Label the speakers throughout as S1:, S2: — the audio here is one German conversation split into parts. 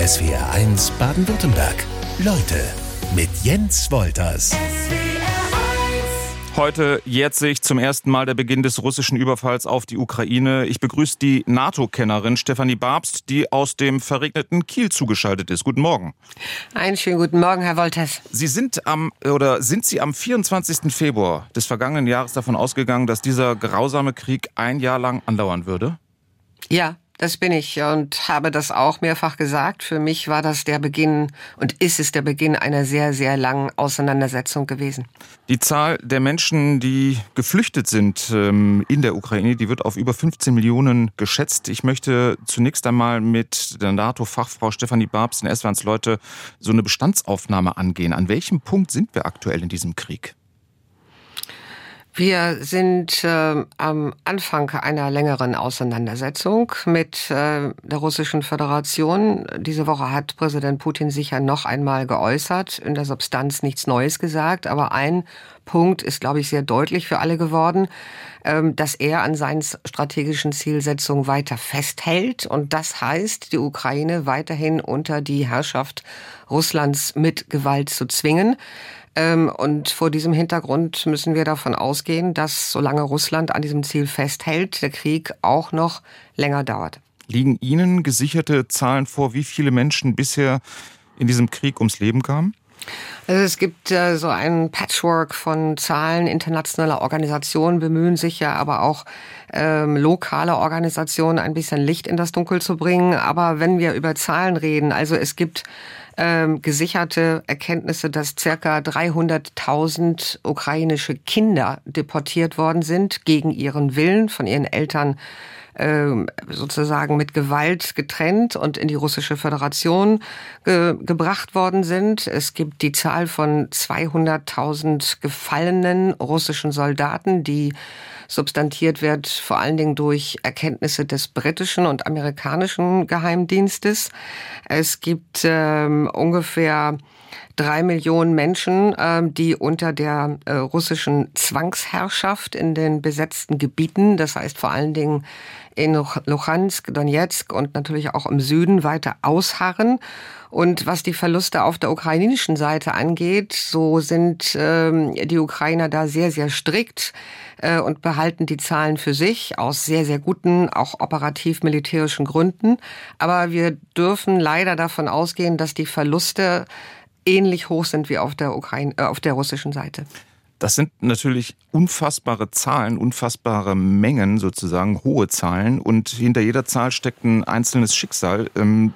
S1: SWR1 Baden-Württemberg. Leute mit Jens Wolters.
S2: Heute jährt sich zum ersten Mal der Beginn des russischen Überfalls auf die Ukraine. Ich begrüße die NATO-Kennerin Stefanie Babst, die aus dem verregneten Kiel zugeschaltet ist. Guten Morgen.
S3: Einen schönen guten Morgen, Herr Wolters.
S2: Sie sind am oder sind Sie am 24. Februar des vergangenen Jahres davon ausgegangen, dass dieser grausame Krieg ein Jahr lang andauern würde?
S3: Ja, das bin ich und habe das auch mehrfach gesagt. Für mich war das der Beginn und ist es der Beginn einer sehr, sehr langen Auseinandersetzung gewesen.
S2: Die Zahl der Menschen, die geflüchtet sind ähm, in der Ukraine, die wird auf über 15 Millionen geschätzt. Ich möchte zunächst einmal mit der NATO-Fachfrau Stefanie Babs in Eswans Leute so eine Bestandsaufnahme angehen. An welchem Punkt sind wir aktuell in diesem Krieg?
S3: Wir sind äh, am Anfang einer längeren Auseinandersetzung mit äh, der Russischen Föderation. Diese Woche hat Präsident Putin sich ja noch einmal geäußert, in der Substanz nichts Neues gesagt, aber ein Punkt ist, glaube ich, sehr deutlich für alle geworden, ähm, dass er an seinen strategischen Zielsetzungen weiter festhält. Und das heißt, die Ukraine weiterhin unter die Herrschaft Russlands mit Gewalt zu zwingen. Ähm, und vor diesem Hintergrund müssen wir davon ausgehen, dass solange Russland an diesem Ziel festhält, der Krieg auch noch länger dauert.
S2: Liegen Ihnen gesicherte Zahlen vor, wie viele Menschen bisher in diesem Krieg ums Leben kamen?
S3: Also es gibt äh, so ein Patchwork von Zahlen internationaler Organisationen, bemühen sich ja aber auch ähm, lokale Organisationen ein bisschen Licht in das Dunkel zu bringen. Aber wenn wir über Zahlen reden, also es gibt ähm, gesicherte Erkenntnisse, dass circa 300.000 ukrainische Kinder deportiert worden sind gegen ihren Willen von ihren Eltern ähm, sozusagen mit Gewalt getrennt und in die russische Föderation ge gebracht worden sind. Es gibt die Zahl von 200.000 gefallenen russischen Soldaten, die substantiert wird vor allen Dingen durch Erkenntnisse des britischen und amerikanischen Geheimdienstes. Es gibt ähm, ungefähr drei Millionen Menschen, ähm, die unter der äh, russischen Zwangsherrschaft in den besetzten Gebieten, das heißt vor allen Dingen in Luhansk, Donetsk und natürlich auch im Süden weiter ausharren. Und was die Verluste auf der ukrainischen Seite angeht, so sind ähm, die Ukrainer da sehr, sehr strikt äh, und behalten die Zahlen für sich aus sehr, sehr guten, auch operativ-militärischen Gründen. Aber wir dürfen leider davon ausgehen, dass die Verluste ähnlich hoch sind wie auf der Ukraine, äh, auf der russischen Seite.
S2: Das sind natürlich unfassbare Zahlen, unfassbare Mengen sozusagen, hohe Zahlen. Und hinter jeder Zahl steckt ein einzelnes Schicksal. Ähm,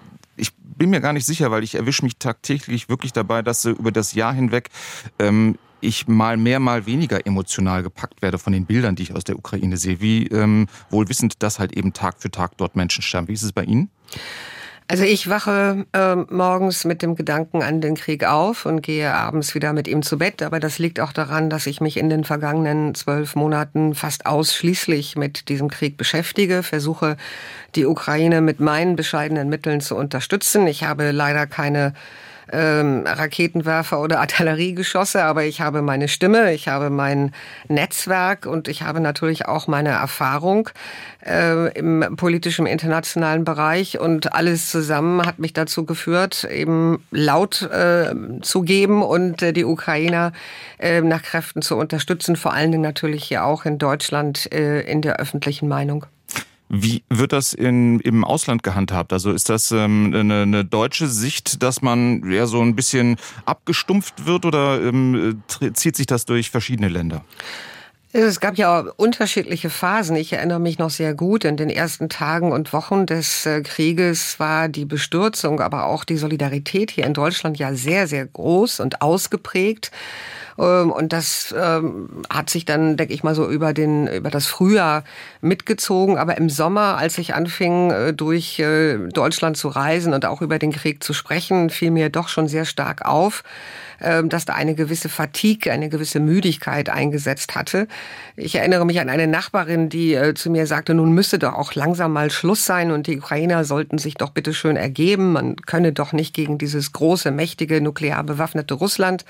S2: bin mir gar nicht sicher, weil ich erwische mich tagtäglich wirklich dabei, dass über das Jahr hinweg ähm, ich mal mehr, mal weniger emotional gepackt werde von den Bildern, die ich aus der Ukraine sehe. Wie ähm, wohl wissend, dass halt eben Tag für Tag dort Menschen sterben. Wie ist es bei Ihnen?
S3: Also ich wache äh, morgens mit dem Gedanken an den Krieg auf und gehe abends wieder mit ihm zu Bett. Aber das liegt auch daran, dass ich mich in den vergangenen zwölf Monaten fast ausschließlich mit diesem Krieg beschäftige, versuche die Ukraine mit meinen bescheidenen Mitteln zu unterstützen. Ich habe leider keine ähm, Raketenwerfer oder Artilleriegeschosse, aber ich habe meine Stimme, ich habe mein Netzwerk und ich habe natürlich auch meine Erfahrung äh, im politischen internationalen Bereich und alles zusammen hat mich dazu geführt, eben laut äh, zu geben und äh, die Ukrainer äh, nach Kräften zu unterstützen, vor allen Dingen natürlich hier auch in Deutschland äh, in der öffentlichen Meinung.
S2: Wie wird das in, im Ausland gehandhabt? Also ist das ähm, eine, eine, deutsche Sicht, dass man ja so ein bisschen abgestumpft wird oder ähm, zieht sich das durch verschiedene Länder?
S3: Es gab ja unterschiedliche Phasen. Ich erinnere mich noch sehr gut. In den ersten Tagen und Wochen des äh, Krieges war die Bestürzung, aber auch die Solidarität hier in Deutschland ja sehr, sehr groß und ausgeprägt. Ähm, und das ähm, hat sich dann, denke ich mal, so über, den, über das Frühjahr mitgezogen. Aber im Sommer, als ich anfing, äh, durch äh, Deutschland zu reisen und auch über den Krieg zu sprechen, fiel mir doch schon sehr stark auf, dass da eine gewisse Fatigue, eine gewisse Müdigkeit eingesetzt hatte. Ich erinnere mich an eine Nachbarin, die äh, zu mir sagte, nun müsse doch auch langsam mal Schluss sein und die Ukrainer sollten sich doch bitte schön ergeben. Man könne doch nicht gegen dieses große, mächtige, nuklear bewaffnete Russland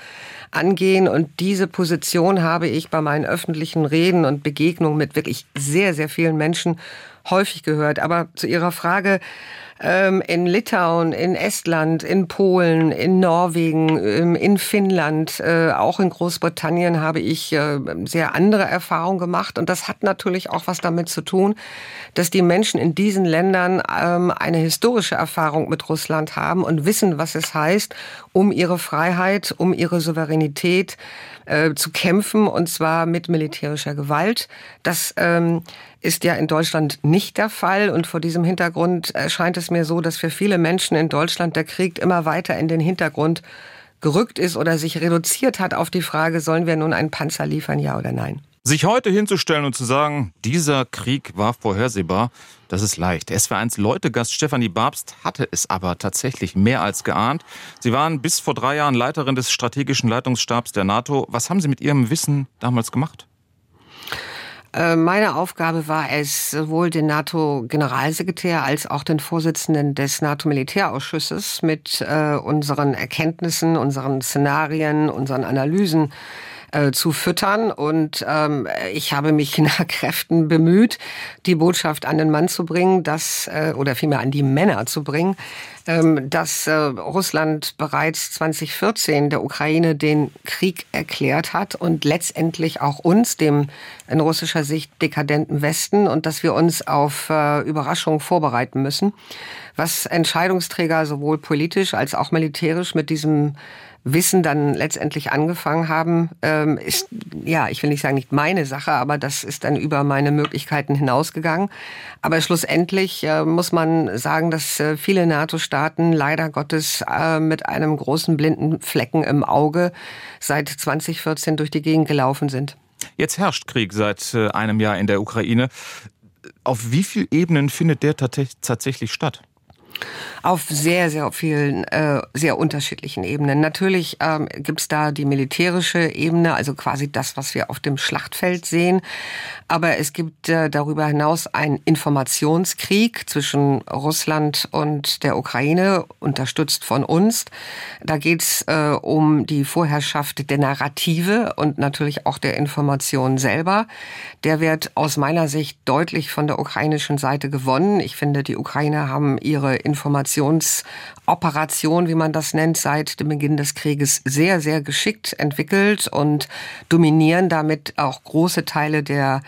S3: angehen. Und diese Position habe ich bei meinen öffentlichen Reden und Begegnungen mit wirklich sehr, sehr vielen Menschen häufig gehört. Aber zu Ihrer Frage, ähm, in Litauen, in Estland, in Polen, in Norwegen, ähm, in Finnland, äh, auch in Großbritannien habe ich äh, sehr andere Erfahrungen gemacht. Und das hat natürlich auch was damit zu tun, dass die Menschen in diesen Ländern ähm, eine historische Erfahrung mit Russland haben und wissen, was es heißt, um ihre Freiheit, um ihre Souveränität äh, zu kämpfen, und zwar mit militärischer Gewalt. Das ähm, ist ja in Deutschland nicht der Fall. Und vor diesem Hintergrund erscheint es mir so, dass für viele Menschen in Deutschland der Krieg immer weiter in den Hintergrund gerückt ist oder sich reduziert hat auf die Frage, sollen wir nun einen Panzer liefern, ja oder nein?
S2: Sich heute hinzustellen und zu sagen, dieser Krieg war vorhersehbar, das ist leicht. SW1 Leutegast Stefanie Babst hatte es aber tatsächlich mehr als geahnt. Sie waren bis vor drei Jahren Leiterin des strategischen Leitungsstabs der NATO. Was haben Sie mit Ihrem Wissen damals gemacht?
S3: Äh, meine Aufgabe war es, sowohl den NATO-Generalsekretär als auch den Vorsitzenden des NATO-Militärausschusses mit äh, unseren Erkenntnissen, unseren Szenarien, unseren Analysen äh, zu füttern. Und ähm, ich habe mich nach Kräften bemüht, die Botschaft an den Mann zu bringen, dass, äh, oder vielmehr an die Männer zu bringen, dass äh, Russland bereits 2014 der Ukraine den Krieg erklärt hat und letztendlich auch uns, dem in russischer Sicht dekadenten Westen, und dass wir uns auf äh, Überraschungen vorbereiten müssen. Was Entscheidungsträger sowohl politisch als auch militärisch mit diesem Wissen dann letztendlich angefangen haben, ähm, ist, ja, ich will nicht sagen nicht meine Sache, aber das ist dann über meine Möglichkeiten hinausgegangen. Aber schlussendlich äh, muss man sagen, dass viele NATO-Staaten leider Gottes äh, mit einem großen blinden Flecken im Auge seit 2014 durch die Gegend gelaufen sind.
S2: Jetzt herrscht Krieg seit einem Jahr in der Ukraine. Auf wie vielen Ebenen findet der tatsächlich statt?
S3: Auf sehr, sehr vielen, äh, sehr unterschiedlichen Ebenen. Natürlich ähm, gibt es da die militärische Ebene, also quasi das, was wir auf dem Schlachtfeld sehen. Aber es gibt äh, darüber hinaus einen Informationskrieg zwischen Russland und der Ukraine, unterstützt von uns. Da geht es äh, um die Vorherrschaft der Narrative und natürlich auch der Information selber. Der wird aus meiner Sicht deutlich von der ukrainischen Seite gewonnen. Ich finde, die Ukrainer haben ihre Informationsoperation, wie man das nennt, seit dem Beginn des Krieges sehr, sehr geschickt entwickelt und dominieren damit auch große Teile der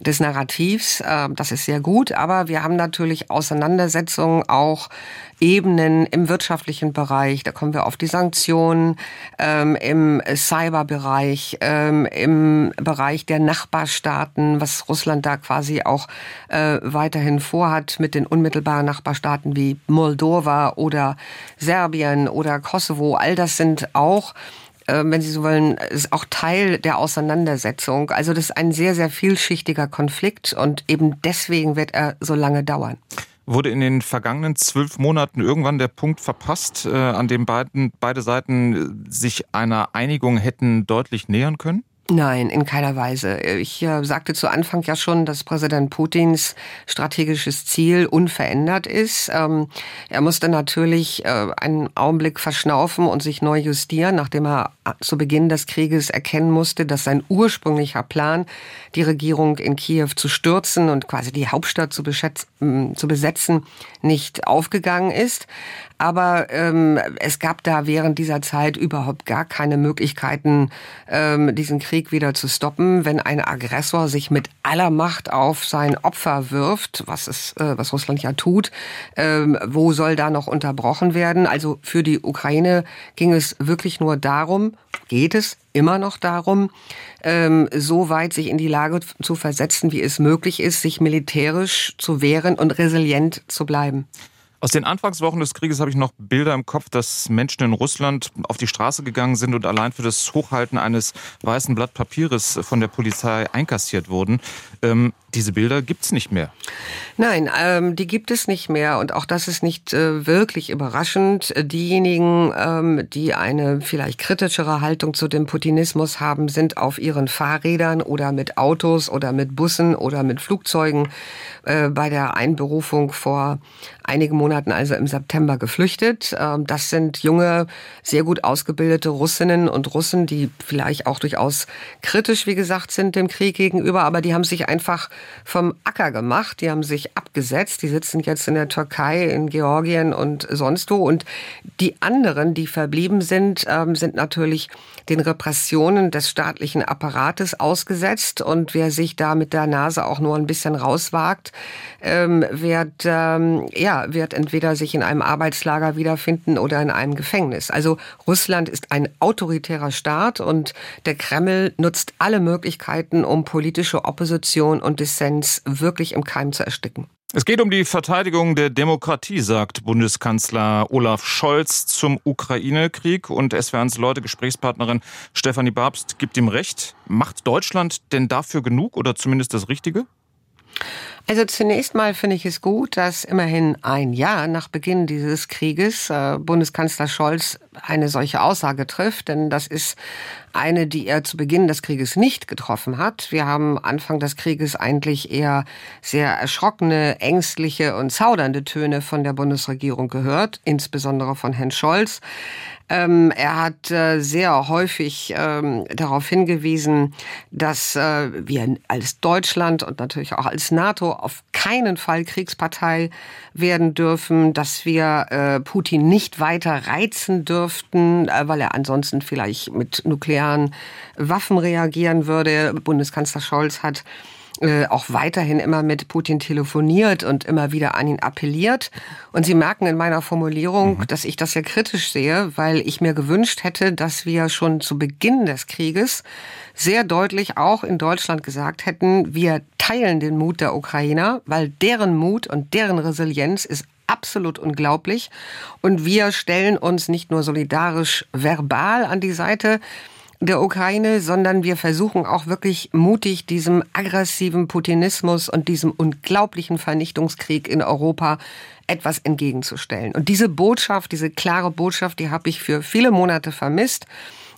S3: des Narrativs. Äh, das ist sehr gut, aber wir haben natürlich Auseinandersetzungen auch Ebenen im wirtschaftlichen Bereich. Da kommen wir auf die Sanktionen, ähm, im Cyberbereich, ähm, im Bereich der Nachbarstaaten, was Russland da quasi auch äh, weiterhin vorhat mit den unmittelbaren Nachbarstaaten wie Moldova oder Serbien oder Kosovo. All das sind auch ähm, wenn Sie so wollen, ist auch Teil der Auseinandersetzung. Also das ist ein sehr, sehr vielschichtiger Konflikt und eben deswegen wird er so lange dauern.
S2: Wurde in den vergangenen zwölf Monaten irgendwann der Punkt verpasst, äh, an dem beiden, beide Seiten sich einer Einigung hätten deutlich nähern können?
S3: Nein, in keiner Weise. Ich äh, sagte zu Anfang ja schon, dass Präsident Putins strategisches Ziel unverändert ist. Ähm, er musste natürlich äh, einen Augenblick verschnaufen und sich neu justieren, nachdem er zu Beginn des Krieges erkennen musste, dass sein ursprünglicher Plan, die Regierung in Kiew zu stürzen und quasi die Hauptstadt zu, zu besetzen, nicht aufgegangen ist. Aber ähm, es gab da während dieser Zeit überhaupt gar keine Möglichkeiten, ähm, diesen Krieg wieder zu stoppen. Wenn ein Aggressor sich mit aller Macht auf sein Opfer wirft, was, es, äh, was Russland ja tut, ähm, wo soll da noch unterbrochen werden? Also für die Ukraine ging es wirklich nur darum, geht es immer noch darum, ähm, so weit sich in die Lage zu versetzen, wie es möglich ist, sich militärisch zu wehren und resilient zu bleiben.
S2: Aus den Anfangswochen des Krieges habe ich noch Bilder im Kopf, dass Menschen in Russland auf die Straße gegangen sind und allein für das Hochhalten eines weißen Blatt Papieres von der Polizei einkassiert wurden. Ähm, diese Bilder gibt es nicht mehr.
S3: Nein, ähm, die gibt es nicht mehr. Und auch das ist nicht äh, wirklich überraschend. Diejenigen, ähm, die eine vielleicht kritischere Haltung zu dem Putinismus haben, sind auf ihren Fahrrädern oder mit Autos oder mit Bussen oder mit Flugzeugen äh, bei der Einberufung vor einigen Monaten, also im September, geflüchtet. Ähm, das sind junge, sehr gut ausgebildete Russinnen und Russen, die vielleicht auch durchaus kritisch, wie gesagt, sind dem Krieg gegenüber, aber die haben sich einfach vom Acker gemacht. Die haben sich abgesetzt. Die sitzen jetzt in der Türkei, in Georgien und sonst wo. Und die anderen, die verblieben sind, ähm, sind natürlich den Repressionen des staatlichen Apparates ausgesetzt. Und wer sich da mit der Nase auch nur ein bisschen rauswagt, ähm, wird, ähm, ja, wird entweder sich in einem Arbeitslager wiederfinden oder in einem Gefängnis. Also Russland ist ein autoritärer Staat und der Kreml nutzt alle Möglichkeiten, um politische Opposition und Dissens wirklich im Keim zu ersticken.
S2: Es geht um die Verteidigung der Demokratie, sagt Bundeskanzler Olaf Scholz zum Ukraine-Krieg. Und SWRs Leute, Gesprächspartnerin Stefanie Babst gibt ihm recht. Macht Deutschland denn dafür genug oder zumindest das Richtige?
S3: Also zunächst mal finde ich es gut, dass immerhin ein Jahr nach Beginn dieses Krieges äh, Bundeskanzler Scholz eine solche Aussage trifft, denn das ist eine, die er zu Beginn des Krieges nicht getroffen hat. Wir haben Anfang des Krieges eigentlich eher sehr erschrockene, ängstliche und zaudernde Töne von der Bundesregierung gehört, insbesondere von Herrn Scholz. Ähm, er hat äh, sehr häufig ähm, darauf hingewiesen, dass äh, wir als Deutschland und natürlich auch als NATO auf keinen Fall Kriegspartei werden dürfen, dass wir äh, Putin nicht weiter reizen dürften, äh, weil er ansonsten vielleicht mit nuklearen Waffen reagieren würde. Bundeskanzler Scholz hat äh, auch weiterhin immer mit Putin telefoniert und immer wieder an ihn appelliert. Und Sie merken in meiner Formulierung, mhm. dass ich das ja kritisch sehe, weil ich mir gewünscht hätte, dass wir schon zu Beginn des Krieges sehr deutlich auch in Deutschland gesagt hätten, wir teilen den Mut der Ukrainer, weil deren Mut und deren Resilienz ist absolut unglaublich. Und wir stellen uns nicht nur solidarisch verbal an die Seite, der Ukraine, sondern wir versuchen auch wirklich mutig diesem aggressiven Putinismus und diesem unglaublichen Vernichtungskrieg in Europa etwas entgegenzustellen. Und diese Botschaft, diese klare Botschaft, die habe ich für viele Monate vermisst.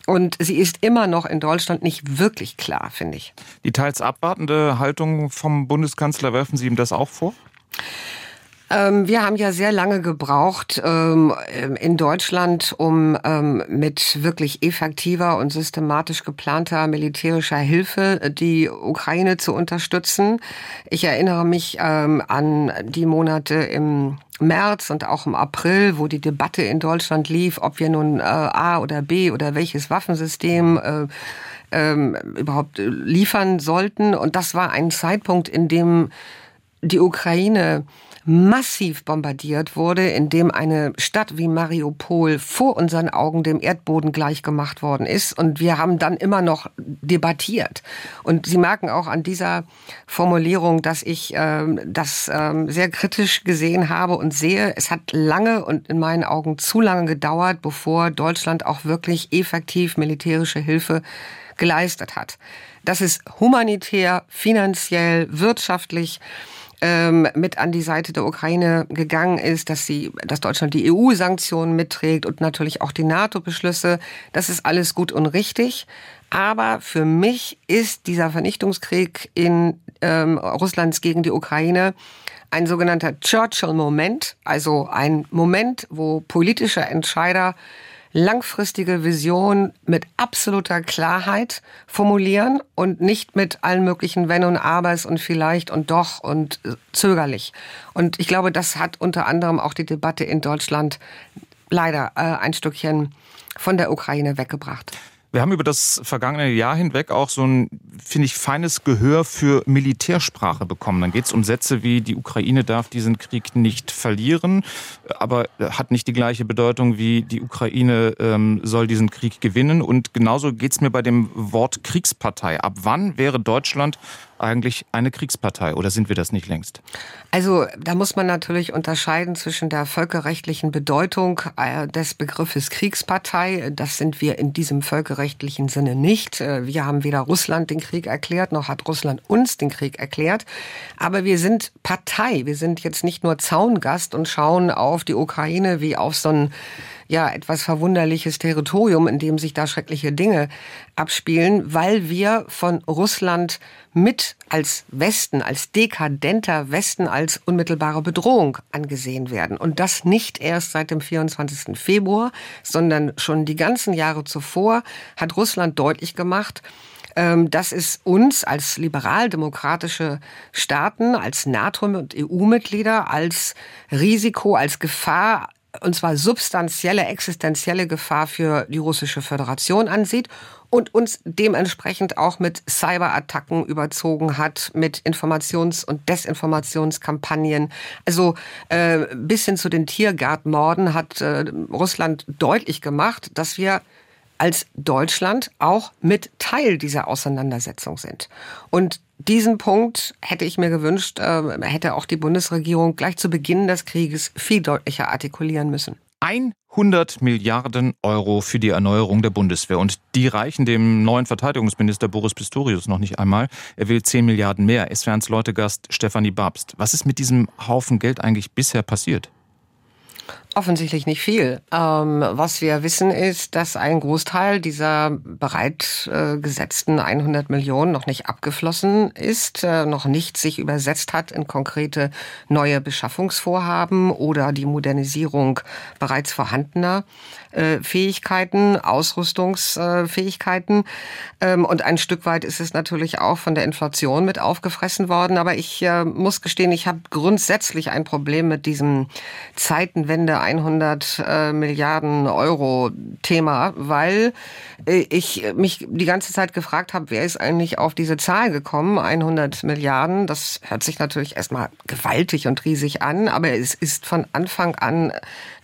S3: Und sie ist immer noch in Deutschland nicht wirklich klar, finde ich.
S2: Die teils abwartende Haltung vom Bundeskanzler, werfen Sie ihm das auch vor?
S3: Ähm, wir haben ja sehr lange gebraucht ähm, in Deutschland, um ähm, mit wirklich effektiver und systematisch geplanter militärischer Hilfe die Ukraine zu unterstützen. Ich erinnere mich an die Monate im März und auch im April, wo die Debatte in Deutschland lief, ob wir nun äh, A oder B oder welches Waffensystem äh, ähm, überhaupt liefern sollten. Und das war ein Zeitpunkt, in dem die Ukraine massiv bombardiert wurde, in dem eine Stadt wie Mariupol vor unseren Augen dem Erdboden gleichgemacht worden ist. Und wir haben dann immer noch debattiert. Und Sie merken auch an dieser Formulierung, dass ich ähm, das ähm, sehr kritisch gesehen habe und sehe. Es hat lange und in meinen Augen zu lange gedauert, bevor Deutschland auch wirklich effektiv militärische Hilfe geleistet hat. Das ist humanitär, finanziell, wirtschaftlich ähm, mit an die Seite der Ukraine gegangen ist, dass sie, dass Deutschland die EU-Sanktionen mitträgt und natürlich auch die NATO-Beschlüsse. Das ist alles gut und richtig. Aber für mich ist dieser Vernichtungskrieg in ähm, Russlands gegen die Ukraine ein sogenannter Churchill-Moment, also ein Moment, wo politische Entscheider langfristige Vision mit absoluter Klarheit formulieren und nicht mit allen möglichen Wenn und Abers und vielleicht und doch und zögerlich. Und ich glaube, das hat unter anderem auch die Debatte in Deutschland leider äh, ein Stückchen von der Ukraine weggebracht.
S2: Wir haben über das vergangene Jahr hinweg auch so ein, finde ich, feines Gehör für Militärsprache bekommen. Dann geht es um Sätze wie, die Ukraine darf diesen Krieg nicht verlieren, aber hat nicht die gleiche Bedeutung wie die Ukraine ähm, soll diesen Krieg gewinnen. Und genauso geht es mir bei dem Wort Kriegspartei. Ab wann wäre Deutschland eigentlich eine Kriegspartei oder sind wir das nicht längst?
S3: Also da muss man natürlich unterscheiden zwischen der völkerrechtlichen Bedeutung äh, des Begriffes Kriegspartei. Das sind wir in diesem völkerrechtlichen Sinne nicht. Äh, wir haben weder Russland den Krieg erklärt, noch hat Russland uns den Krieg erklärt. Aber wir sind Partei. Wir sind jetzt nicht nur Zaungast und schauen auf die Ukraine wie auf so ein ja etwas verwunderliches Territorium, in dem sich da schreckliche Dinge abspielen, weil wir von Russland mit als Westen, als dekadenter Westen, als unmittelbare Bedrohung angesehen werden. Und das nicht erst seit dem 24. Februar, sondern schon die ganzen Jahre zuvor hat Russland deutlich gemacht, ähm, dass es uns als liberal-demokratische Staaten, als NATO- und EU-Mitglieder, als Risiko, als Gefahr und zwar substanzielle, existenzielle Gefahr für die russische Föderation ansieht und uns dementsprechend auch mit Cyberattacken überzogen hat, mit Informations- und Desinformationskampagnen. Also äh, bis hin zu den Tiergartenmorden hat äh, Russland deutlich gemacht, dass wir als Deutschland auch mit Teil dieser Auseinandersetzung sind. Und diesen Punkt hätte ich mir gewünscht, äh, hätte auch die Bundesregierung gleich zu Beginn des Krieges viel deutlicher artikulieren müssen.
S2: 100 Milliarden Euro für die Erneuerung der Bundeswehr. Und die reichen dem neuen Verteidigungsminister Boris Pistorius noch nicht einmal. Er will 10 Milliarden mehr. SWRs Leutegast Stefanie Babst. Was ist mit diesem Haufen Geld eigentlich bisher passiert?
S3: Offensichtlich nicht viel. Ähm, was wir wissen ist, dass ein Großteil dieser bereitgesetzten 100 Millionen noch nicht abgeflossen ist, äh, noch nicht sich übersetzt hat in konkrete neue Beschaffungsvorhaben oder die Modernisierung bereits vorhandener äh, Fähigkeiten, Ausrüstungsfähigkeiten. Ähm, und ein Stück weit ist es natürlich auch von der Inflation mit aufgefressen worden. Aber ich äh, muss gestehen, ich habe grundsätzlich ein Problem mit diesem Zeitenwende 100 äh, Milliarden Euro Thema, weil ich mich die ganze Zeit gefragt habe, wer ist eigentlich auf diese Zahl gekommen? 100 Milliarden. Das hört sich natürlich erstmal gewaltig und riesig an, aber es ist von Anfang an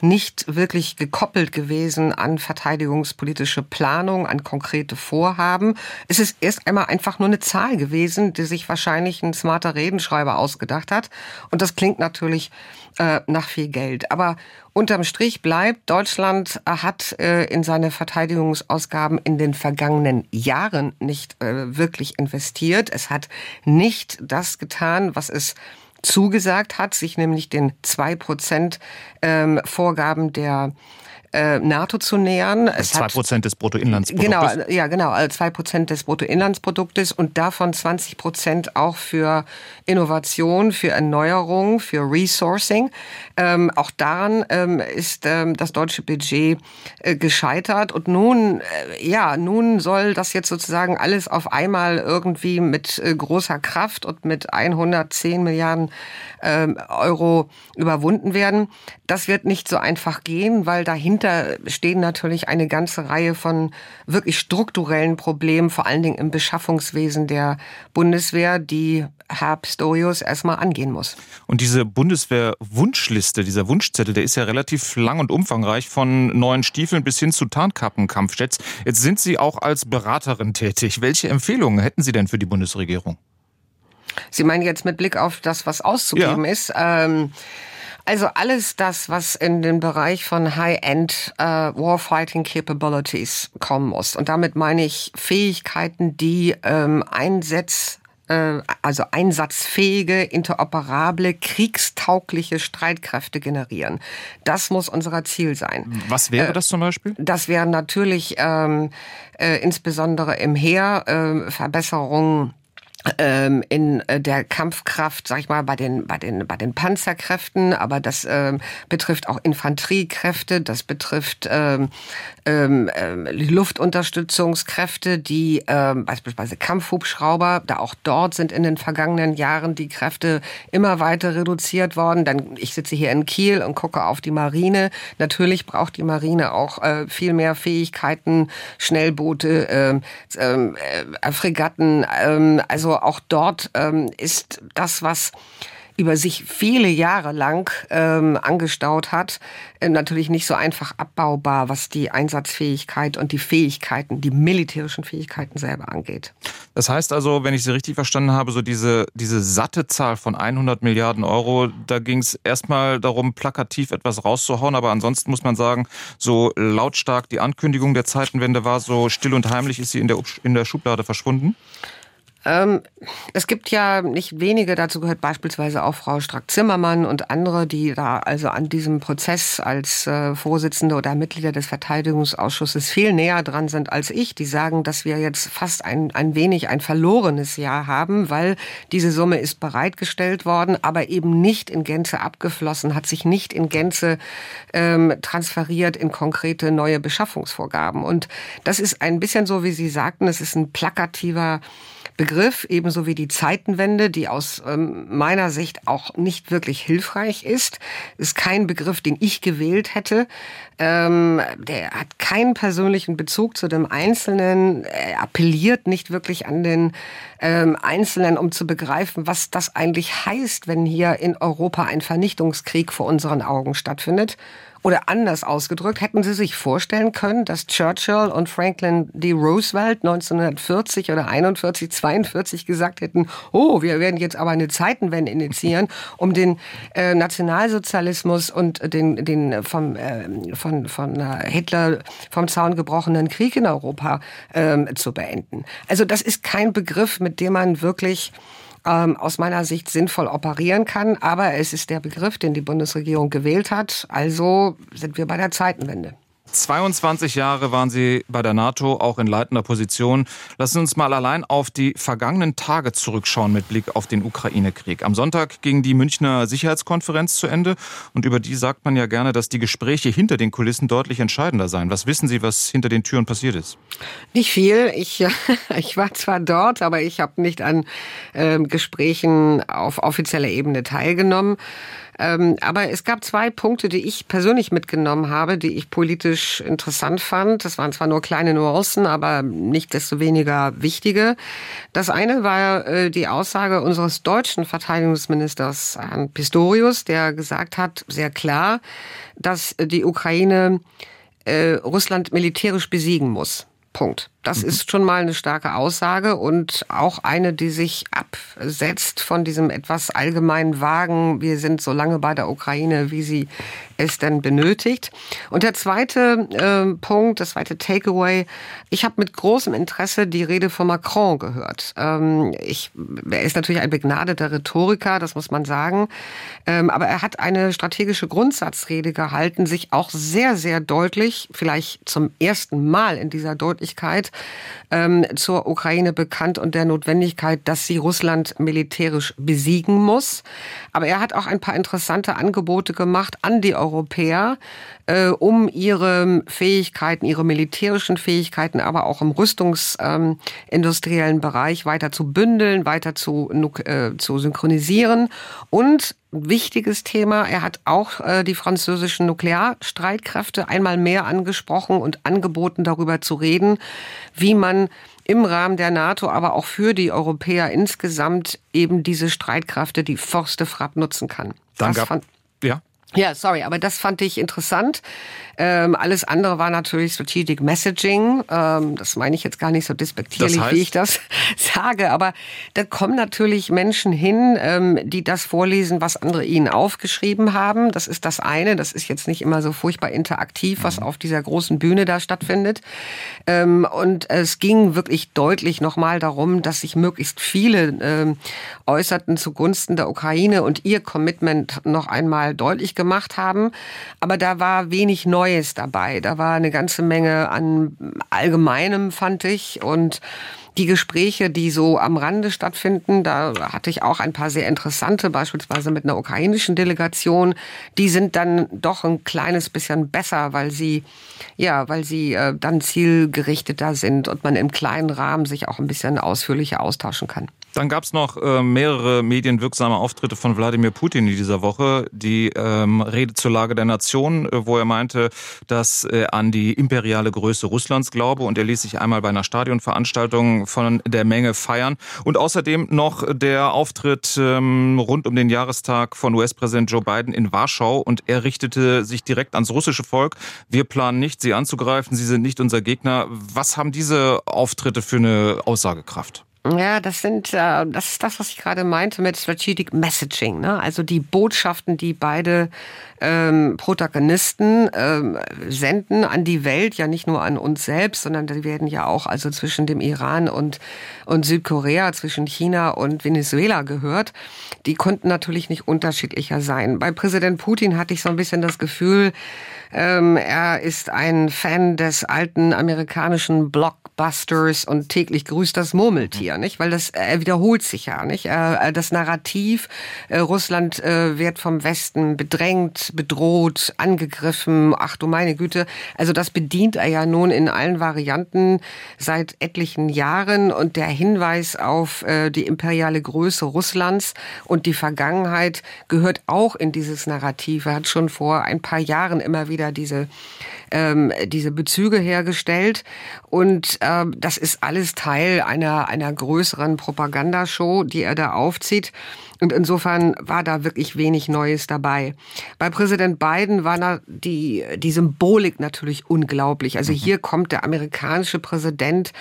S3: nicht wirklich gekoppelt gewesen an verteidigungspolitische Planung, an konkrete Vorhaben. Es ist erst einmal einfach nur eine Zahl gewesen, die sich wahrscheinlich ein smarter Redenschreiber ausgedacht hat. Und das klingt natürlich äh, nach viel Geld. Aber unterm Strich bleibt, Deutschland hat äh, in seine Verteidigungsausgaben in den vergangenen Jahren nicht äh, wirklich investiert. Es hat nicht das getan, was es zugesagt hat, sich nämlich den zwei Prozent ähm, Vorgaben der äh, NATO zu nähern.
S2: Es zwei Prozent des Bruttoinlandsproduktes.
S3: Genau, ja, genau, also zwei Prozent des Bruttoinlandsproduktes und davon 20 Prozent auch für Innovation, für Erneuerung, für Resourcing. Ähm, auch daran ähm, ist ähm, das deutsche Budget äh, gescheitert und nun, äh, ja, nun soll das jetzt sozusagen alles auf einmal irgendwie mit äh, großer Kraft und mit 110 Milliarden ähm, Euro überwunden werden. Das wird nicht so einfach gehen, weil dahinter stehen natürlich eine ganze Reihe von wirklich strukturellen Problemen, vor allen Dingen im Beschaffungswesen der Bundeswehr, die Herr Pistorius erstmal angehen muss.
S2: Und diese Bundeswehr-Wunschliste, dieser Wunschzettel, der ist ja relativ lang und umfangreich von neuen Stiefeln bis hin zu Tarnkappen-Kampfjets. Jetzt sind Sie auch als Beraterin tätig. Welche Empfehlungen hätten Sie denn für die Bundesregierung?
S3: Sie meinen jetzt mit Blick auf das, was auszugeben ja. ist. Ähm, also alles das, was in den Bereich von High-End äh, Warfighting Capabilities kommen muss. Und damit meine ich Fähigkeiten, die ähm, Einsatz äh, also einsatzfähige, interoperable, kriegstaugliche Streitkräfte generieren. Das muss unser Ziel sein.
S2: Was wäre äh, das zum Beispiel?
S3: Das wäre natürlich ähm, äh, insbesondere im Heer äh, Verbesserungen ähm, in äh, der Kampfkraft, sag ich mal, bei den bei den bei den Panzerkräften, aber das ähm, betrifft auch Infanteriekräfte, das betrifft ähm, ähm, ähm, Luftunterstützungskräfte, die ähm, beispielsweise Kampfhubschrauber, da auch dort sind in den vergangenen Jahren die Kräfte immer weiter reduziert worden. Dann ich sitze hier in Kiel und gucke auf die Marine. Natürlich braucht die Marine auch äh, viel mehr Fähigkeiten, Schnellboote, äh, äh, Fregatten, äh, also auch dort ähm, ist das, was über sich viele Jahre lang ähm, angestaut hat, äh, natürlich nicht so einfach abbaubar, was die Einsatzfähigkeit und die Fähigkeiten, die militärischen Fähigkeiten selber angeht.
S2: Das heißt also, wenn ich Sie richtig verstanden habe, so diese, diese satte Zahl von 100 Milliarden Euro, da ging es erstmal darum, plakativ etwas rauszuhauen, aber ansonsten muss man sagen, so lautstark die Ankündigung der Zeitenwende war, so still und heimlich ist sie in der, in der Schublade verschwunden?
S3: Ähm, es gibt ja nicht wenige, dazu gehört beispielsweise auch Frau Strack-Zimmermann und andere, die da also an diesem Prozess als äh, Vorsitzende oder Mitglieder des Verteidigungsausschusses viel näher dran sind als ich. Die sagen, dass wir jetzt fast ein, ein wenig ein verlorenes Jahr haben, weil diese Summe ist bereitgestellt worden, aber eben nicht in Gänze abgeflossen, hat sich nicht in Gänze ähm, transferiert in konkrete neue Beschaffungsvorgaben. Und das ist ein bisschen so, wie Sie sagten, es ist ein plakativer Begriff, ebenso wie die Zeitenwende, die aus ähm, meiner Sicht auch nicht wirklich hilfreich ist. Ist kein Begriff, den ich gewählt hätte. Ähm, der hat keinen persönlichen Bezug zu dem Einzelnen. Er appelliert nicht wirklich an den ähm, Einzelnen, um zu begreifen, was das eigentlich heißt, wenn hier in Europa ein Vernichtungskrieg vor unseren Augen stattfindet. Oder anders ausgedrückt, hätten Sie sich vorstellen können, dass Churchill und Franklin D. Roosevelt 1940 oder 41, 42 gesagt hätten, oh, wir werden jetzt aber eine Zeitenwende initiieren, um den äh, Nationalsozialismus und den, den vom, äh, von, von äh, Hitler vom Zaun gebrochenen Krieg in Europa äh, zu beenden. Also das ist kein Begriff, mit dem man wirklich ähm, aus meiner Sicht sinnvoll operieren kann. Aber es ist der Begriff, den die Bundesregierung gewählt hat. Also sind wir bei der Zeitenwende.
S2: 22 Jahre waren Sie bei der NATO, auch in leitender Position. Lassen Sie uns mal allein auf die vergangenen Tage zurückschauen mit Blick auf den Ukraine-Krieg. Am Sonntag ging die Münchner Sicherheitskonferenz zu Ende und über die sagt man ja gerne, dass die Gespräche hinter den Kulissen deutlich entscheidender seien. Was wissen Sie, was hinter den Türen passiert ist?
S3: Nicht viel. Ich, ich war zwar dort, aber ich habe nicht an äh, Gesprächen auf offizieller Ebene teilgenommen. Ähm, aber es gab zwei Punkte, die ich persönlich mitgenommen habe, die ich politisch interessant fand. Das waren zwar nur kleine Nuancen, aber nicht desto weniger wichtige. Das eine war äh, die Aussage unseres deutschen Verteidigungsministers Herrn Pistorius, der gesagt hat, sehr klar, dass die Ukraine äh, Russland militärisch besiegen muss. Punkt. Das mhm. ist schon mal eine starke Aussage und auch eine, die sich absetzt von diesem etwas allgemeinen Wagen, wir sind so lange bei der Ukraine, wie sie es denn benötigt. Und der zweite äh, Punkt, das zweite Takeaway, ich habe mit großem Interesse die Rede von Macron gehört. Ähm, ich, er ist natürlich ein begnadeter Rhetoriker, das muss man sagen, ähm, aber er hat eine strategische Grundsatzrede gehalten, sich auch sehr, sehr deutlich, vielleicht zum ersten Mal in dieser Deutlichkeit, ähm, zur Ukraine bekannt und der Notwendigkeit, dass sie Russland militärisch besiegen muss. Aber er hat auch ein paar interessante Angebote gemacht an die Europäer, äh, um ihre Fähigkeiten, ihre militärischen Fähigkeiten, aber auch im rüstungsindustriellen ähm, Bereich weiter zu bündeln, weiter zu, äh, zu synchronisieren und wichtiges Thema. Er hat auch äh, die französischen Nuklearstreitkräfte einmal mehr angesprochen und angeboten, darüber zu reden, wie man im Rahmen der NATO, aber auch für die Europäer insgesamt eben diese Streitkräfte, die Forste Frapp nutzen kann.
S2: Dann gab, ja.
S3: Ja, sorry, aber das fand ich interessant. Ähm, alles andere war natürlich Strategic Messaging. Ähm, das meine ich jetzt gar nicht so despektierlich, das heißt? wie ich das sage. Aber da kommen natürlich Menschen hin, ähm, die das vorlesen, was andere ihnen aufgeschrieben haben. Das ist das eine. Das ist jetzt nicht immer so furchtbar interaktiv, was mhm. auf dieser großen Bühne da stattfindet. Ähm, und es ging wirklich deutlich nochmal darum, dass sich möglichst viele ähm, äußerten zugunsten der Ukraine und ihr Commitment noch einmal deutlich gemacht haben. Aber da war wenig Neues dabei. Da war eine ganze Menge an Allgemeinem, fand ich. Und die Gespräche, die so am Rande stattfinden, da hatte ich auch ein paar sehr interessante, beispielsweise mit einer ukrainischen Delegation. Die sind dann doch ein kleines bisschen besser, weil sie, ja, weil sie äh, dann zielgerichteter sind und man im kleinen Rahmen sich auch ein bisschen ausführlicher austauschen kann.
S2: Dann gab es noch äh, mehrere medienwirksame Auftritte von Wladimir Putin in dieser Woche. Die ähm, Rede zur Lage der Nation, äh, wo er meinte, dass er an die imperiale Größe Russlands glaube und er ließ sich einmal bei einer Stadionveranstaltung von der Menge feiern. Und außerdem noch der Auftritt ähm, rund um den Jahrestag von US-Präsident Joe Biden in Warschau und er richtete sich direkt ans russische Volk. Wir planen nicht, sie anzugreifen, sie sind nicht unser Gegner. Was haben diese Auftritte für eine Aussagekraft?
S3: Ja, das sind, äh, das ist das, was ich gerade meinte mit Strategic Messaging. Ne? Also die Botschaften, die beide ähm, Protagonisten ähm, senden an die Welt, ja nicht nur an uns selbst, sondern die werden ja auch also zwischen dem Iran und, und Südkorea, zwischen China und Venezuela gehört. Die konnten natürlich nicht unterschiedlicher sein. Bei Präsident Putin hatte ich so ein bisschen das Gefühl, ähm, er ist ein Fan des alten amerikanischen Blockbusters und täglich grüßt das Murmeltier, nicht? Weil das er wiederholt sich ja, nicht? Äh, das Narrativ, äh, Russland äh, wird vom Westen bedrängt, bedroht, angegriffen. Ach du meine Güte, also das bedient er ja nun in allen Varianten seit etlichen Jahren und der Hinweis auf äh, die imperiale Größe Russlands und die Vergangenheit gehört auch in dieses Narrativ. Er hat schon vor ein paar Jahren immer wieder wieder diese, ähm, diese Bezüge hergestellt. Und ähm, das ist alles Teil einer, einer größeren Propagandashow, die er da aufzieht. Und insofern war da wirklich wenig Neues dabei. Bei Präsident Biden war da die, die Symbolik natürlich unglaublich. Also mhm. hier kommt der amerikanische Präsident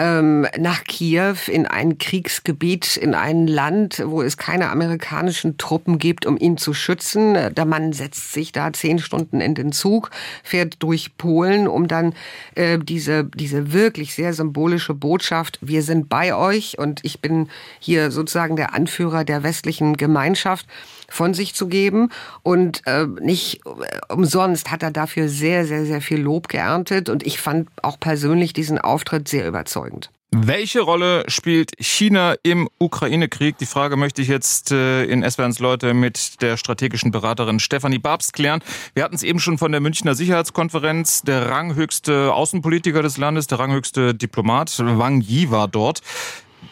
S3: ähm, nach Kiew in ein Kriegsgebiet, in ein Land, wo es keine amerikanischen Truppen gibt, um ihn zu schützen. Der Mann setzt sich da zehn Stunden in den Zug, fährt durch Polen, um dann äh, diese, diese wirklich sehr symbolische Botschaft, wir sind bei euch und ich bin hier sozusagen der Anführer der westlichen Gemeinschaft von sich zu geben. Und äh, nicht umsonst hat er dafür sehr, sehr, sehr viel Lob geerntet. Und ich fand auch persönlich diesen Auftritt sehr überzeugend.
S2: Welche Rolle spielt China im Ukraine-Krieg? Die Frage möchte ich jetzt äh, in SWRs Leute mit der strategischen Beraterin Stefanie Babs klären. Wir hatten es eben schon von der Münchner Sicherheitskonferenz. Der ranghöchste Außenpolitiker des Landes, der ranghöchste Diplomat Wang Yi war dort.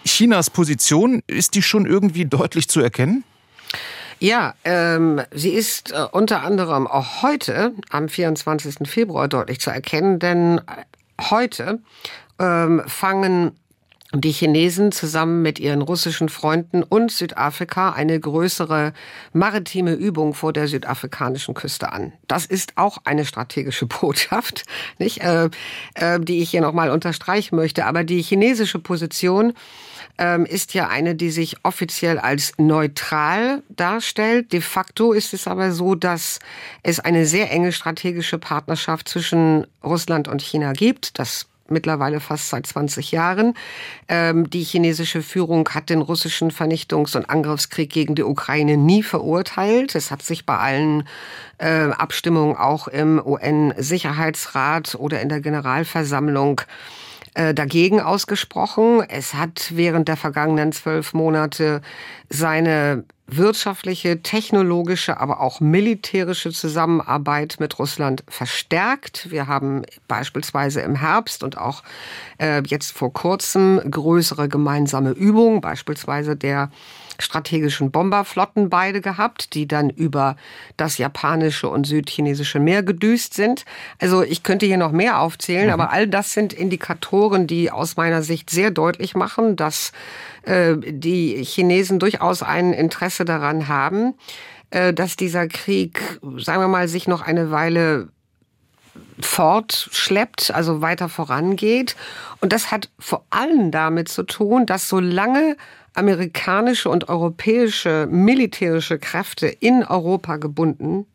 S2: Chinas Position, ist die schon irgendwie deutlich zu erkennen?
S3: Ja, ähm, sie ist äh, unter anderem auch heute, am 24. Februar, deutlich zu erkennen, denn äh, heute ähm, fangen die Chinesen zusammen mit ihren russischen Freunden und Südafrika eine größere maritime Übung vor der südafrikanischen Küste an. Das ist auch eine strategische Botschaft, nicht, äh, äh, die ich hier nochmal unterstreichen möchte. Aber die chinesische Position ähm, ist ja eine, die sich offiziell als neutral darstellt. De facto ist es aber so, dass es eine sehr enge strategische Partnerschaft zwischen Russland und China gibt. Das mittlerweile fast seit 20 Jahren. Ähm, die chinesische Führung hat den russischen Vernichtungs- und Angriffskrieg gegen die Ukraine nie verurteilt. Es hat sich bei allen äh, Abstimmungen auch im UN-Sicherheitsrat oder in der Generalversammlung äh, dagegen ausgesprochen. Es hat während der vergangenen zwölf Monate seine wirtschaftliche, technologische, aber auch militärische Zusammenarbeit mit Russland verstärkt. Wir haben beispielsweise im Herbst und auch äh, jetzt vor kurzem größere gemeinsame Übungen, beispielsweise der strategischen Bomberflotten beide gehabt, die dann über das japanische und südchinesische Meer gedüst sind. Also ich könnte hier noch mehr aufzählen, mhm. aber all das sind Indikatoren, die aus meiner Sicht sehr deutlich machen, dass äh, die Chinesen durchaus ein Interesse daran haben, äh, dass dieser Krieg, sagen wir mal, sich noch eine Weile fortschleppt, also weiter vorangeht. Und das hat vor allem damit zu tun, dass solange amerikanische und europäische militärische Kräfte in Europa gebunden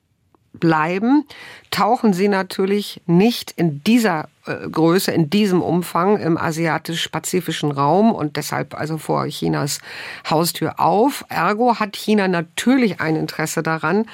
S3: bleiben, tauchen sie natürlich nicht in dieser äh, Größe, in diesem Umfang im asiatisch-pazifischen Raum und deshalb also vor Chinas Haustür auf. Ergo hat China natürlich ein Interesse daran,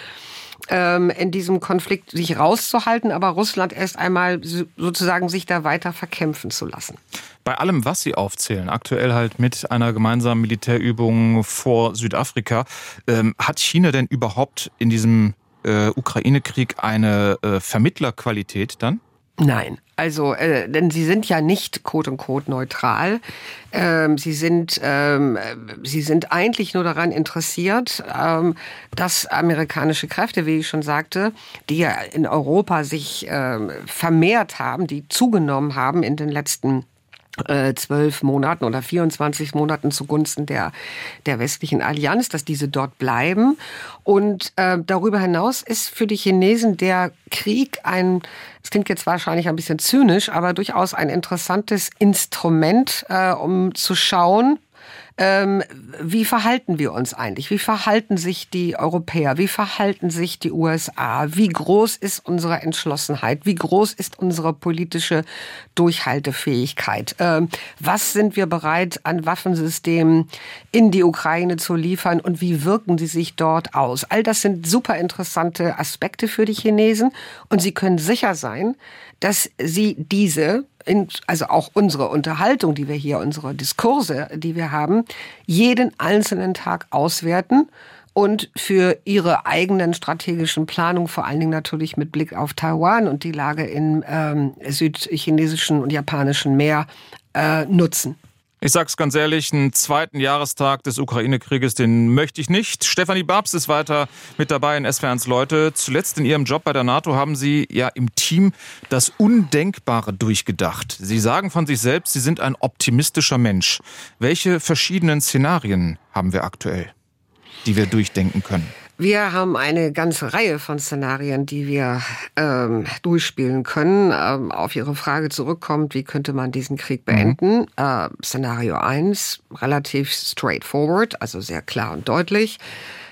S3: ähm, in diesem Konflikt sich rauszuhalten, aber Russland erst einmal sozusagen sich da weiter verkämpfen zu lassen.
S2: Bei allem, was Sie aufzählen, aktuell halt mit einer gemeinsamen Militärübung vor Südafrika, ähm, hat China denn überhaupt in diesem äh, Ukraine-Krieg eine äh, Vermittlerqualität dann?
S3: Nein, also äh, denn sie sind ja nicht quote unquote neutral. Ähm, sie sind ähm, sie sind eigentlich nur daran interessiert, ähm, dass amerikanische Kräfte, wie ich schon sagte, die ja in Europa sich ähm, vermehrt haben, die zugenommen haben in den letzten zwölf Monaten oder 24 Monaten zugunsten der, der westlichen Allianz, dass diese dort bleiben. Und äh, darüber hinaus ist für die Chinesen der Krieg ein, es klingt jetzt wahrscheinlich ein bisschen zynisch, aber durchaus ein interessantes Instrument, äh, um zu schauen, ähm, wie verhalten wir uns eigentlich? Wie verhalten sich die Europäer? Wie verhalten sich die USA? Wie groß ist unsere Entschlossenheit? Wie groß ist unsere politische Durchhaltefähigkeit? Ähm, was sind wir bereit, an Waffensystemen in die Ukraine zu liefern und wie wirken sie sich dort aus? All das sind super interessante Aspekte für die Chinesen und sie können sicher sein, dass sie diese in, also auch unsere Unterhaltung, die wir hier, unsere Diskurse, die wir haben, jeden einzelnen Tag auswerten und für ihre eigenen strategischen Planungen, vor allen Dingen natürlich mit Blick auf Taiwan und die Lage im ähm, südchinesischen und japanischen Meer äh, nutzen.
S2: Ich sag's ganz ehrlich, einen zweiten Jahrestag des Ukraine-Krieges, den möchte ich nicht. Stefanie Babs ist weiter mit dabei in SWRs Leute. Zuletzt in Ihrem Job bei der NATO haben Sie ja im Team das Undenkbare durchgedacht. Sie sagen von sich selbst, Sie sind ein optimistischer Mensch. Welche verschiedenen Szenarien haben wir aktuell, die wir durchdenken können?
S3: Wir haben eine ganze Reihe von Szenarien, die wir ähm, durchspielen können. Ähm, auf Ihre Frage zurückkommt, wie könnte man diesen Krieg mhm. beenden? Mhm. Äh, Szenario 1, relativ straightforward, also sehr klar und deutlich.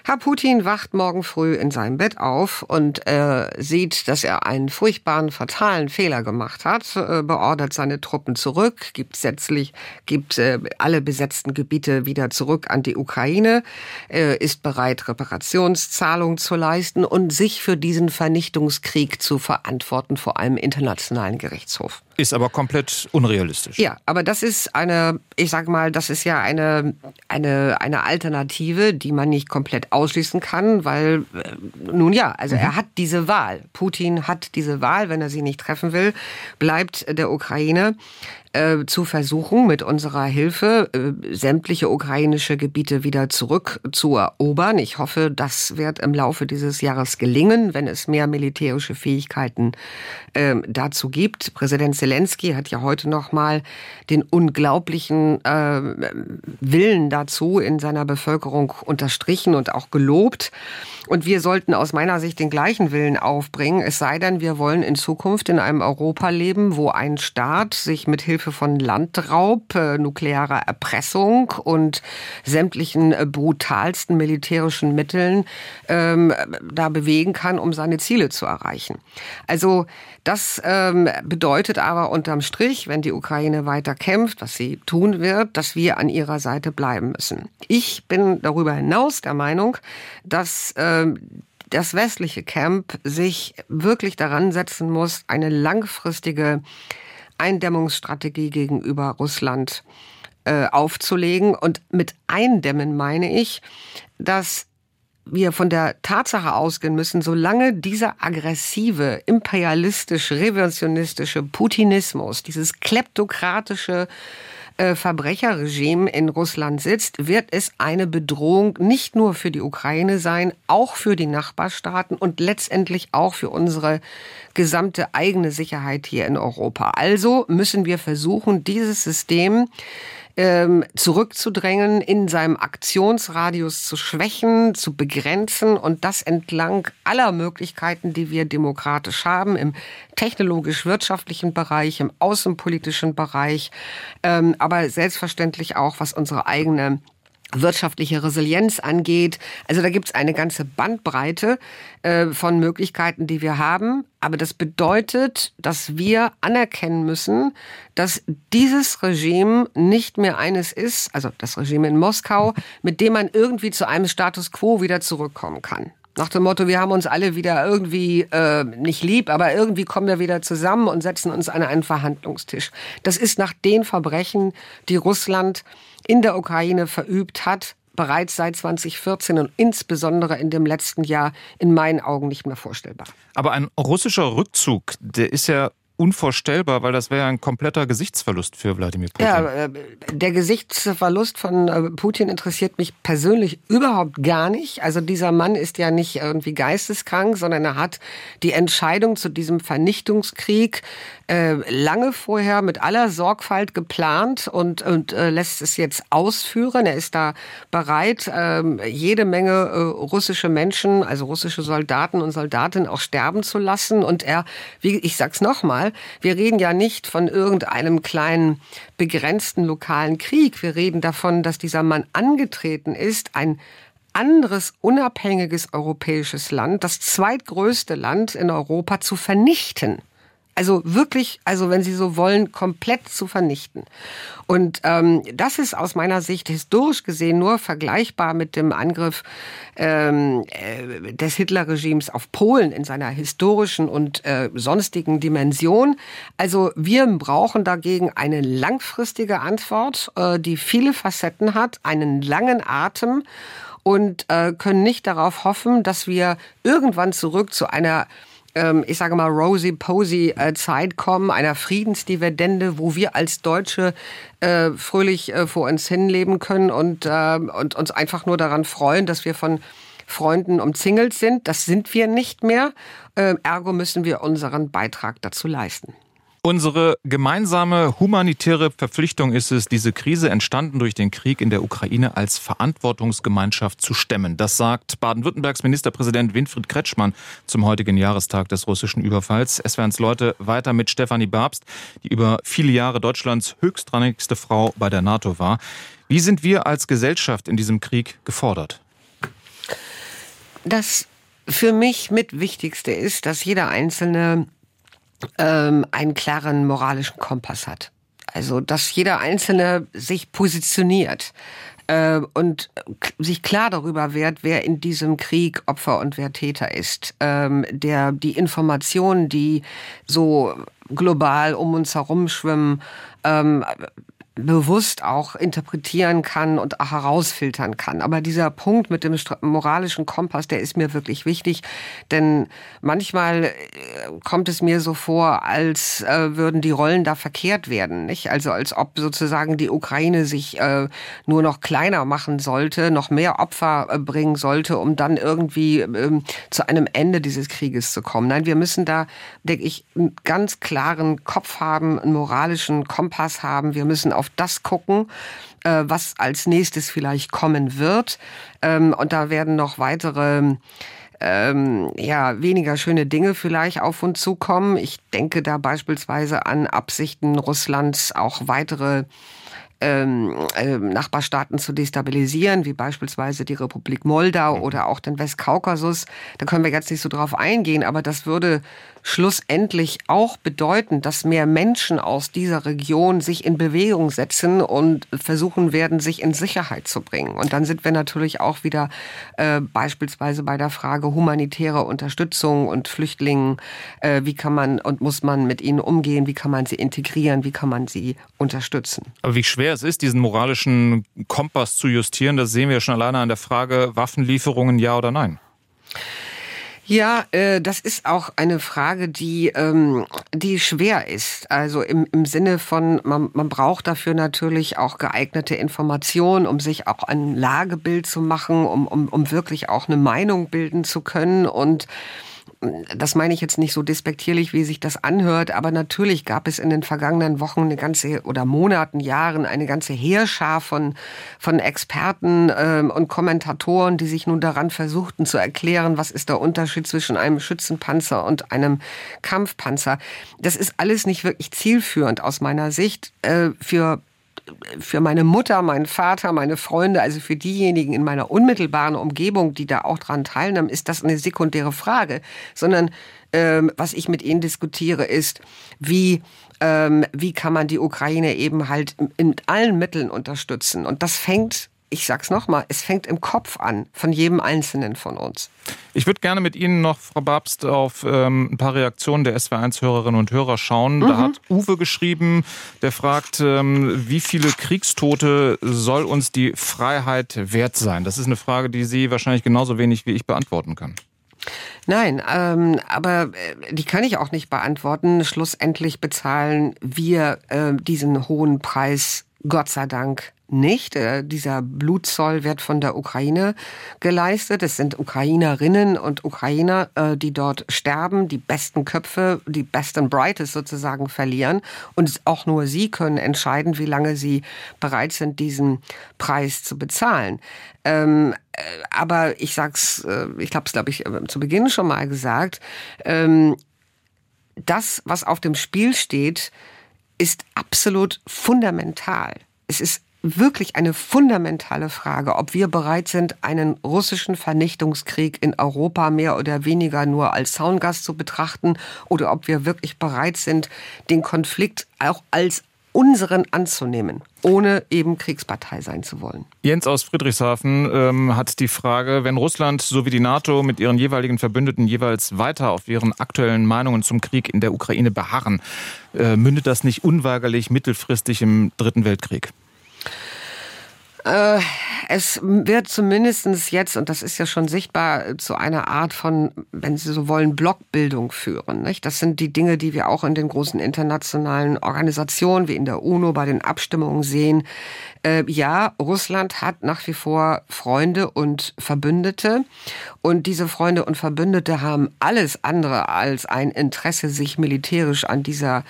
S3: Herr Putin wacht morgen früh in seinem Bett auf und äh, sieht, dass er einen furchtbaren, fatalen Fehler gemacht hat, äh, beordert seine Truppen zurück, gibt setzlich, gibt äh, alle besetzten Gebiete wieder zurück an die Ukraine, äh, ist bereit, Reparationszahlungen zu leisten und sich für diesen Vernichtungskrieg zu verantworten, vor allem internationalen Gerichtshof.
S2: Ist aber komplett unrealistisch.
S3: Ja, aber das ist eine, ich sag mal, das ist ja eine, eine, eine Alternative, die man nicht komplett ausschließen kann, weil, äh, nun ja, also mhm. er hat diese Wahl. Putin hat diese Wahl, wenn er sie nicht treffen will, bleibt der Ukraine äh, zu versuchen, mit unserer Hilfe äh, sämtliche ukrainische Gebiete wieder zurückzuerobern. Ich hoffe, das wird im Laufe dieses Jahres gelingen, wenn es mehr militärische Fähigkeiten äh, dazu gibt. Präsident Zelensky hat ja heute noch mal den unglaublichen äh, Willen dazu in seiner Bevölkerung unterstrichen und auch gelobt. Und wir sollten aus meiner Sicht den gleichen Willen aufbringen, es sei denn, wir wollen in Zukunft in einem Europa leben, wo ein Staat sich mit Hilfe von Landraub, äh, nuklearer Erpressung und sämtlichen äh, brutalsten militärischen Mitteln ähm, da bewegen kann, um seine Ziele zu erreichen. Also das ähm, bedeutet aber unterm Strich, wenn die Ukraine weiter kämpft, was sie tun wird, dass wir an ihrer Seite bleiben müssen. Ich bin darüber hinaus der Meinung, dass äh, das westliche Camp sich wirklich daran setzen muss, eine langfristige Eindämmungsstrategie gegenüber Russland äh, aufzulegen. Und mit Eindämmen meine ich, dass wir von der Tatsache ausgehen müssen, solange dieser aggressive, imperialistisch, revisionistische Putinismus, dieses kleptokratische äh, Verbrecherregime in Russland sitzt, wird es eine Bedrohung nicht nur für die Ukraine sein, auch für die Nachbarstaaten und letztendlich auch für unsere gesamte eigene Sicherheit hier in Europa. Also müssen wir versuchen, dieses System ähm, zurückzudrängen, in seinem Aktionsradius zu schwächen, zu begrenzen und das entlang aller Möglichkeiten, die wir demokratisch haben, im technologisch-wirtschaftlichen Bereich, im außenpolitischen Bereich, ähm, aber selbstverständlich auch, was unsere eigene wirtschaftliche Resilienz angeht. Also da gibt es eine ganze Bandbreite äh, von Möglichkeiten, die wir haben. Aber das bedeutet, dass wir anerkennen müssen, dass dieses Regime nicht mehr eines ist, also das Regime in Moskau, mit dem man irgendwie zu einem Status quo wieder zurückkommen kann. Nach dem Motto, wir haben uns alle wieder irgendwie äh, nicht lieb, aber irgendwie kommen wir wieder zusammen und setzen uns an einen Verhandlungstisch. Das ist nach den Verbrechen, die Russland in der Ukraine verübt hat, bereits seit 2014 und insbesondere in dem letzten Jahr in meinen Augen nicht mehr vorstellbar.
S2: Aber ein russischer Rückzug, der ist ja unvorstellbar, weil das wäre ja ein kompletter Gesichtsverlust für Wladimir Putin. Ja,
S3: äh, der Gesichtsverlust von äh, Putin interessiert mich persönlich überhaupt gar nicht. Also dieser Mann ist ja nicht irgendwie geisteskrank, sondern er hat die Entscheidung zu diesem Vernichtungskrieg äh, lange vorher mit aller Sorgfalt geplant und, und lässt es jetzt ausführen. Er ist da bereit, äh, jede Menge russische Menschen, also russische Soldaten und Soldatinnen auch sterben zu lassen. Und er, wie ich sag's nochmal, mal, wir reden ja nicht von irgendeinem kleinen, begrenzten lokalen Krieg. Wir reden davon, dass dieser Mann angetreten ist, ein anderes unabhängiges europäisches Land, das zweitgrößte Land in Europa zu vernichten. Also wirklich, also wenn Sie so wollen, komplett zu vernichten. Und ähm, das ist aus meiner Sicht historisch gesehen nur vergleichbar mit dem Angriff ähm, äh, des Hitlerregimes auf Polen in seiner historischen und äh, sonstigen Dimension. Also wir brauchen dagegen eine langfristige Antwort, äh, die viele Facetten hat, einen langen Atem und äh, können nicht darauf hoffen, dass wir irgendwann zurück zu einer ich sage mal, rosy-posy-Zeit äh, kommen, einer Friedensdividende, wo wir als Deutsche äh, fröhlich äh, vor uns hinleben können und, äh, und uns einfach nur daran freuen, dass wir von Freunden umzingelt sind. Das sind wir nicht mehr. Äh, ergo müssen wir unseren Beitrag dazu leisten.
S2: Unsere gemeinsame humanitäre Verpflichtung ist es, diese Krise entstanden durch den Krieg in der Ukraine als Verantwortungsgemeinschaft zu stemmen. Das sagt Baden-Württembergs Ministerpräsident Winfried Kretschmann zum heutigen Jahrestag des russischen Überfalls. Es werden Leute weiter mit Stefanie Babst, die über viele Jahre Deutschlands höchstrangigste Frau bei der NATO war. Wie sind wir als Gesellschaft in diesem Krieg gefordert?
S3: Das für mich mit Wichtigste ist, dass jeder Einzelne ähm, einen klaren moralischen Kompass hat. Also, dass jeder Einzelne sich positioniert äh, und sich klar darüber wird, wer in diesem Krieg Opfer und wer Täter ist. Ähm, der die Informationen, die so global um uns herum schwimmen, ähm, bewusst auch interpretieren kann und herausfiltern kann. Aber dieser Punkt mit dem moralischen Kompass, der ist mir wirklich wichtig, denn manchmal äh, kommt es mir so vor, als äh, würden die Rollen da verkehrt werden, nicht? Also als ob sozusagen die Ukraine sich äh, nur noch kleiner machen sollte, noch mehr Opfer bringen sollte, um dann irgendwie ähm, zu einem Ende dieses Krieges zu kommen. Nein, wir müssen da, denke ich, einen ganz klaren Kopf haben, einen moralischen Kompass haben. Wir müssen auf auf das gucken, äh, was als nächstes vielleicht kommen wird. Ähm, und da werden noch weitere ähm, ja, weniger schöne Dinge vielleicht auf uns zukommen. Ich denke da beispielsweise an Absichten Russlands, auch weitere ähm, äh, Nachbarstaaten zu destabilisieren, wie beispielsweise die Republik Moldau mhm. oder auch den Westkaukasus. Da können wir jetzt nicht so drauf eingehen, aber das würde schlussendlich auch bedeuten, dass mehr Menschen aus dieser Region sich in Bewegung setzen und versuchen werden, sich in Sicherheit zu bringen. Und dann sind wir natürlich auch wieder äh, beispielsweise bei der Frage humanitäre Unterstützung und Flüchtlingen. Äh, wie kann man und muss man mit ihnen umgehen? Wie kann man sie integrieren? Wie kann man sie unterstützen?
S2: Aber wie schwer es ist, diesen moralischen Kompass zu justieren, das sehen wir schon alleine an der Frage Waffenlieferungen ja oder nein.
S3: Ja, äh, das ist auch eine Frage, die, ähm, die schwer ist. Also im, im Sinne von, man, man braucht dafür natürlich auch geeignete Informationen, um sich auch ein Lagebild zu machen, um, um, um wirklich auch eine Meinung bilden zu können. Und das meine ich jetzt nicht so despektierlich, wie sich das anhört, aber natürlich gab es in den vergangenen Wochen eine ganze oder Monaten, Jahren eine ganze Heerschar von, von Experten ähm, und Kommentatoren, die sich nun daran versuchten zu erklären, was ist der Unterschied zwischen einem Schützenpanzer und einem Kampfpanzer. Das ist alles nicht wirklich zielführend aus meiner Sicht äh, für für meine Mutter, meinen Vater, meine Freunde, also für diejenigen in meiner unmittelbaren Umgebung, die da auch dran teilnehmen, ist das eine sekundäre Frage, sondern ähm, was ich mit ihnen diskutiere, ist, wie ähm, wie kann man die Ukraine eben halt in allen Mitteln unterstützen? Und das fängt ich sag's nochmal, es fängt im Kopf an, von jedem Einzelnen von uns.
S2: Ich würde gerne mit Ihnen noch, Frau Babst, auf ähm, ein paar Reaktionen der SW1-Hörerinnen und Hörer schauen. Mhm. Da hat Uwe geschrieben, der fragt, ähm, wie viele Kriegstote soll uns die Freiheit wert sein? Das ist eine Frage, die Sie wahrscheinlich genauso wenig wie ich beantworten können.
S3: Nein, ähm, aber äh, die kann ich auch nicht beantworten. Schlussendlich bezahlen wir äh, diesen hohen Preis, Gott sei Dank, nicht. Äh, dieser Blutzoll wird von der Ukraine geleistet. Es sind Ukrainerinnen und Ukrainer, äh, die dort sterben, die besten Köpfe, die besten Brightest sozusagen verlieren. Und auch nur sie können entscheiden, wie lange sie bereit sind, diesen Preis zu bezahlen. Ähm, äh, aber ich sag's, ich habe es, glaube ich, zu Beginn schon mal gesagt. Ähm, das, was auf dem Spiel steht, ist absolut fundamental. Es ist wirklich eine fundamentale Frage, ob wir bereit sind, einen russischen Vernichtungskrieg in Europa mehr oder weniger nur als Zaungast zu betrachten oder ob wir wirklich bereit sind, den Konflikt auch als unseren anzunehmen, ohne eben Kriegspartei sein zu wollen.
S2: Jens aus Friedrichshafen ähm, hat die Frage, wenn Russland sowie die NATO mit ihren jeweiligen Verbündeten jeweils weiter auf ihren aktuellen Meinungen zum Krieg in der Ukraine beharren, äh, mündet das nicht unweigerlich mittelfristig im Dritten Weltkrieg?
S3: Äh, es wird zumindestens jetzt, und das ist ja schon sichtbar, zu einer Art von, wenn Sie so wollen, Blockbildung führen. Nicht? Das sind die Dinge, die wir auch in den großen internationalen Organisationen wie in der UNO bei den Abstimmungen sehen. Äh, ja, Russland hat nach wie vor Freunde und Verbündete. Und diese Freunde und Verbündete haben alles andere als ein Interesse, sich militärisch an dieser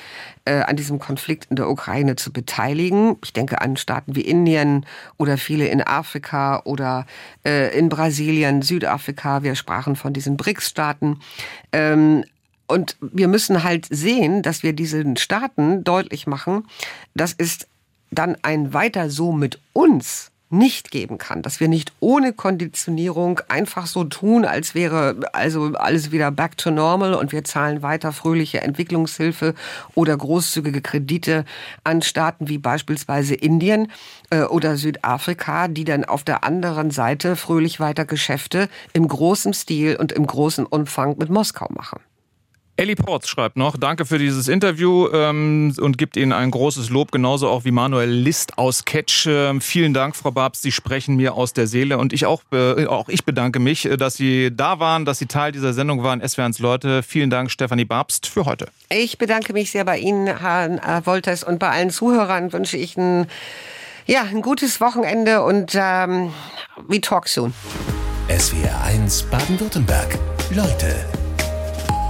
S3: äh, an diesem Konflikt in der Ukraine zu beteiligen. Ich denke an Staaten wie Indien oder viele in Afrika oder äh, in Brasilien, Südafrika. Wir sprachen von diesen BRICS-Staaten. Ähm, und wir müssen halt sehen, dass wir diesen Staaten deutlich machen, das ist dann ein Weiter so mit uns nicht geben kann, dass wir nicht ohne Konditionierung einfach so tun, als wäre also alles wieder back to normal und wir zahlen weiter fröhliche Entwicklungshilfe oder großzügige Kredite an Staaten wie beispielsweise Indien äh, oder Südafrika, die dann auf der anderen Seite fröhlich weiter Geschäfte im großen Stil und im großen Umfang mit Moskau machen.
S2: Ellie Ports schreibt noch, danke für dieses Interview ähm, und gibt Ihnen ein großes Lob, genauso auch wie Manuel List aus Catch. Ähm, vielen Dank, Frau Babs, Sie sprechen mir aus der Seele und ich auch, äh, auch ich bedanke mich, äh, dass Sie da waren, dass Sie Teil dieser Sendung waren, SWRs Leute. Vielen Dank, Stefanie Babst, für heute.
S3: Ich bedanke mich sehr bei Ihnen, Herr Wolters, und bei allen Zuhörern wünsche ich ein, ja, ein gutes Wochenende und ähm, we talk soon.
S1: SWR 1 Baden-Württemberg. Leute